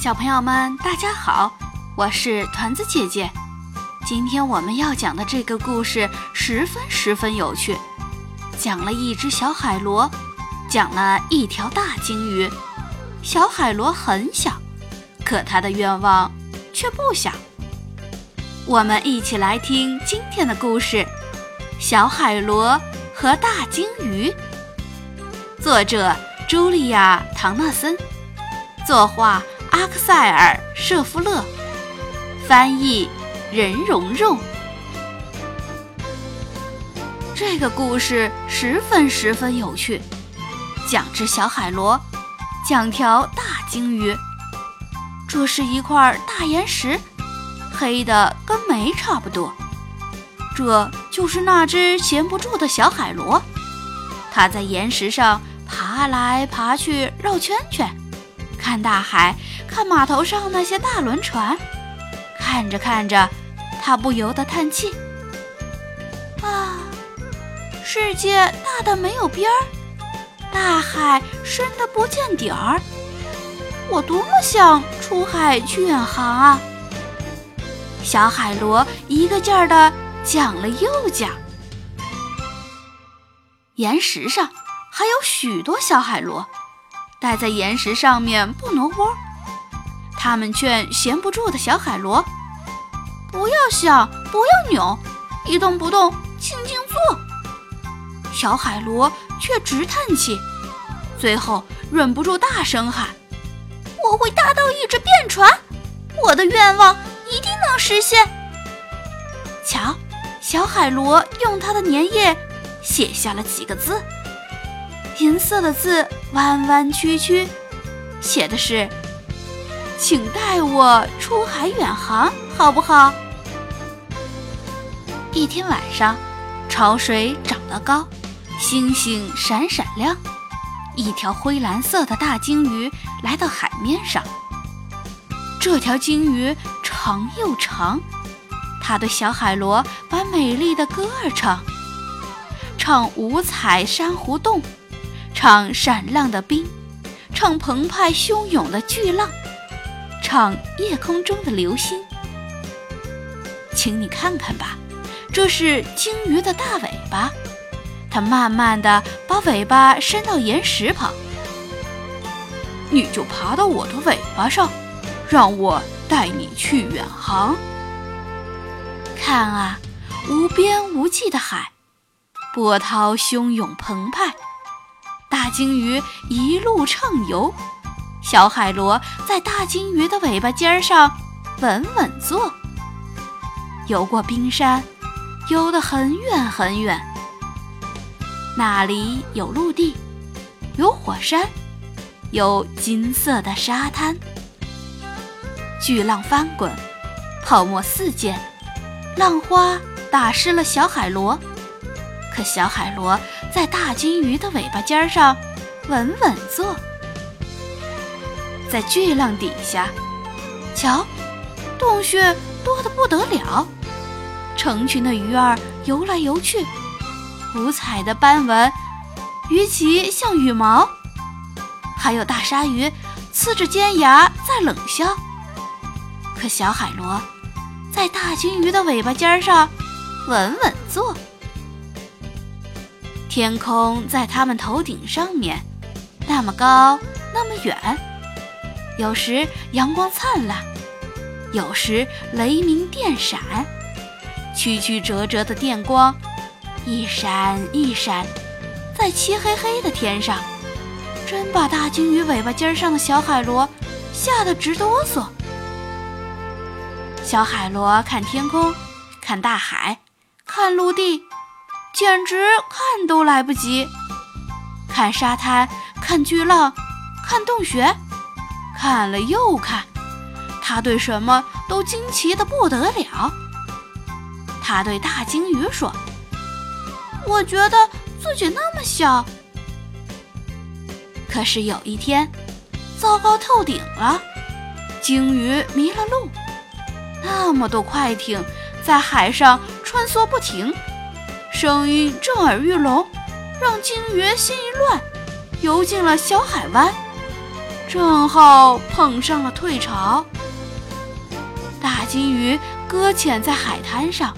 小朋友们，大家好，我是团子姐姐。今天我们要讲的这个故事十分十分有趣，讲了一只小海螺，讲了一条大鲸鱼。小海螺很小，可它的愿望却不小。我们一起来听今天的故事：小海螺和大鲸鱼。作者：茱莉亚·唐纳森，作画。阿克塞尔·舍夫勒，翻译任蓉蓉。这个故事十分十分有趣，讲只小海螺，讲条大鲸鱼。这是一块大岩石，黑的跟煤差不多。这就是那只闲不住的小海螺，它在岩石上爬来爬去，绕圈圈，看大海。看码头上那些大轮船，看着看着，他不由得叹气：“啊，世界大的没有边儿，大海深的不见底儿，我多么想出海去远航啊！”小海螺一个劲儿的讲了又讲。岩石上还有许多小海螺，待在岩石上面不挪窝。他们劝闲不住的小海螺：“不要想，不要扭，一动不动，静静坐。”小海螺却直叹气，最后忍不住大声喊：“我会搭到一只便船，我的愿望一定能实现。”瞧，小海螺用它的粘液写下了几个字，银色的字，弯弯曲曲，写的是。请带我出海远航，好不好？一天晚上，潮水涨得高，星星闪闪亮。一条灰蓝色的大鲸鱼来到海面上。这条鲸鱼长又长，它对小海螺把美丽的歌儿唱，唱五彩珊瑚洞，唱闪亮的冰，唱澎湃汹涌的巨浪。唱夜空中的流星，请你看看吧，这是鲸鱼的大尾巴，它慢慢的把尾巴伸到岩石旁，你就爬到我的尾巴上，让我带你去远航。看啊，无边无际的海，波涛汹涌澎湃，大鲸鱼一路畅游。小海螺在大鲸鱼的尾巴尖上稳稳坐，游过冰山，游得很远很远。那里有陆地，有火山，有金色的沙滩。巨浪翻滚，泡沫四溅，浪花打湿了小海螺。可小海螺在大鲸鱼的尾巴尖上稳稳坐。在巨浪底下，瞧，洞穴多得不得了，成群的鱼儿游来游去，五彩的斑纹，鱼鳍像羽毛，还有大鲨鱼呲着尖牙在冷笑。可小海螺在大鲸鱼的尾巴尖上稳稳坐，天空在他们头顶上面，那么高，那么远。有时阳光灿烂，有时雷鸣电闪，曲曲折折的电光，一闪一闪，在漆黑黑的天上，真把大鲸鱼尾巴尖上的小海螺吓得直哆嗦。小海螺看天空，看大海，看陆地，简直看都来不及。看沙滩，看巨浪，看洞穴。看了又看，他对什么都惊奇的不得了。他对大鲸鱼说：“我觉得自己那么小。”可是有一天，糟糕透顶了，鲸鱼迷了路。那么多快艇在海上穿梭不停，声音震耳欲聋，让鲸鱼心一乱，游进了小海湾。正好碰上了退潮。大金鱼搁浅在海滩上，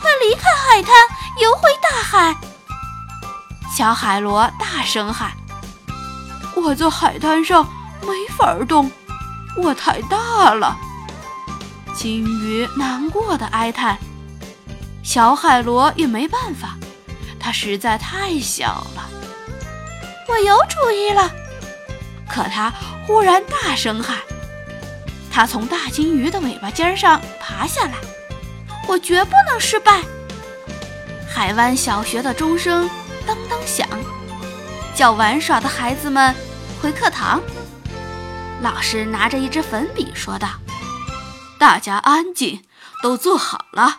快离开海滩，游回大海！小海螺大声喊：“我在海滩上没法动，我太大了。”金鱼难过的哀叹：“小海螺也没办法，它实在太小了。”我有主意了！可它忽然大声喊。他从大金鱼的尾巴尖上爬下来，我绝不能失败。海湾小学的钟声当当响，叫玩耍的孩子们回课堂。老师拿着一支粉笔说道：“大家安静，都坐好了。”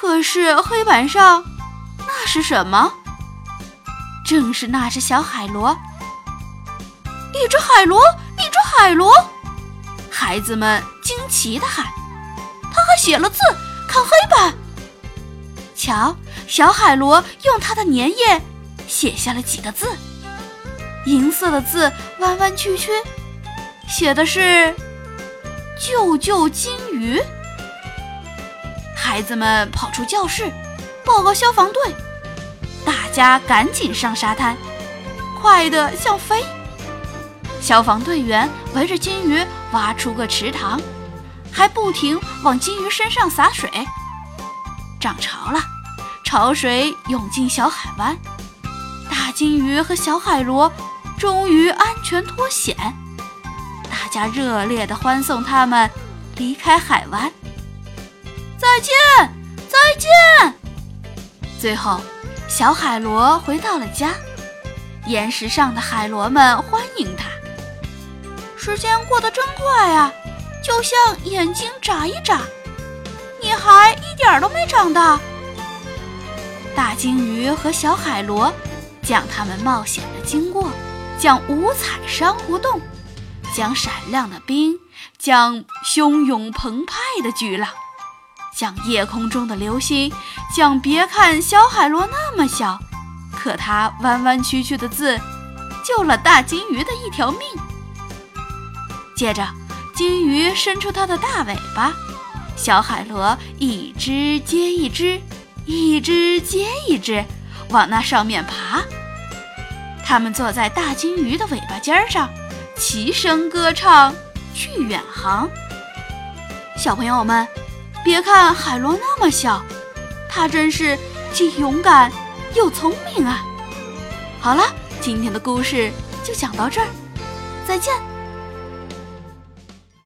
可是黑板上那是什么？正是那只小海螺，一只海螺，一只海螺。孩子们惊奇地喊：“他还写了字，看黑板！瞧，小海螺用它的粘液写下了几个字，银色的字弯弯曲曲，写的是‘救救金鱼’。”孩子们跑出教室，报告消防队。大家赶紧上沙滩，快得像飞。消防队员围着金鱼挖出个池塘，还不停往金鱼身上洒水。涨潮了，潮水涌进小海湾，大金鱼和小海螺终于安全脱险。大家热烈地欢送他们离开海湾。再见，再见。最后，小海螺回到了家，岩石上的海螺们欢迎它。时间过得真快啊，就像眼睛眨一眨。你还一点都没长大。大鲸鱼和小海螺讲他们冒险的经过，讲五彩珊瑚洞，讲闪亮的冰，讲汹涌澎湃的巨浪，讲夜空中的流星，讲别看小海螺那么小，可它弯弯曲曲的字，救了大金鱼的一条命。接着，金鱼伸出它的大尾巴，小海螺一只接一只，一只接一只，往那上面爬。它们坐在大金鱼的尾巴尖上，齐声歌唱，去远航。小朋友们，别看海螺那么小，它真是既勇敢又聪明啊！好了，今天的故事就讲到这儿，再见。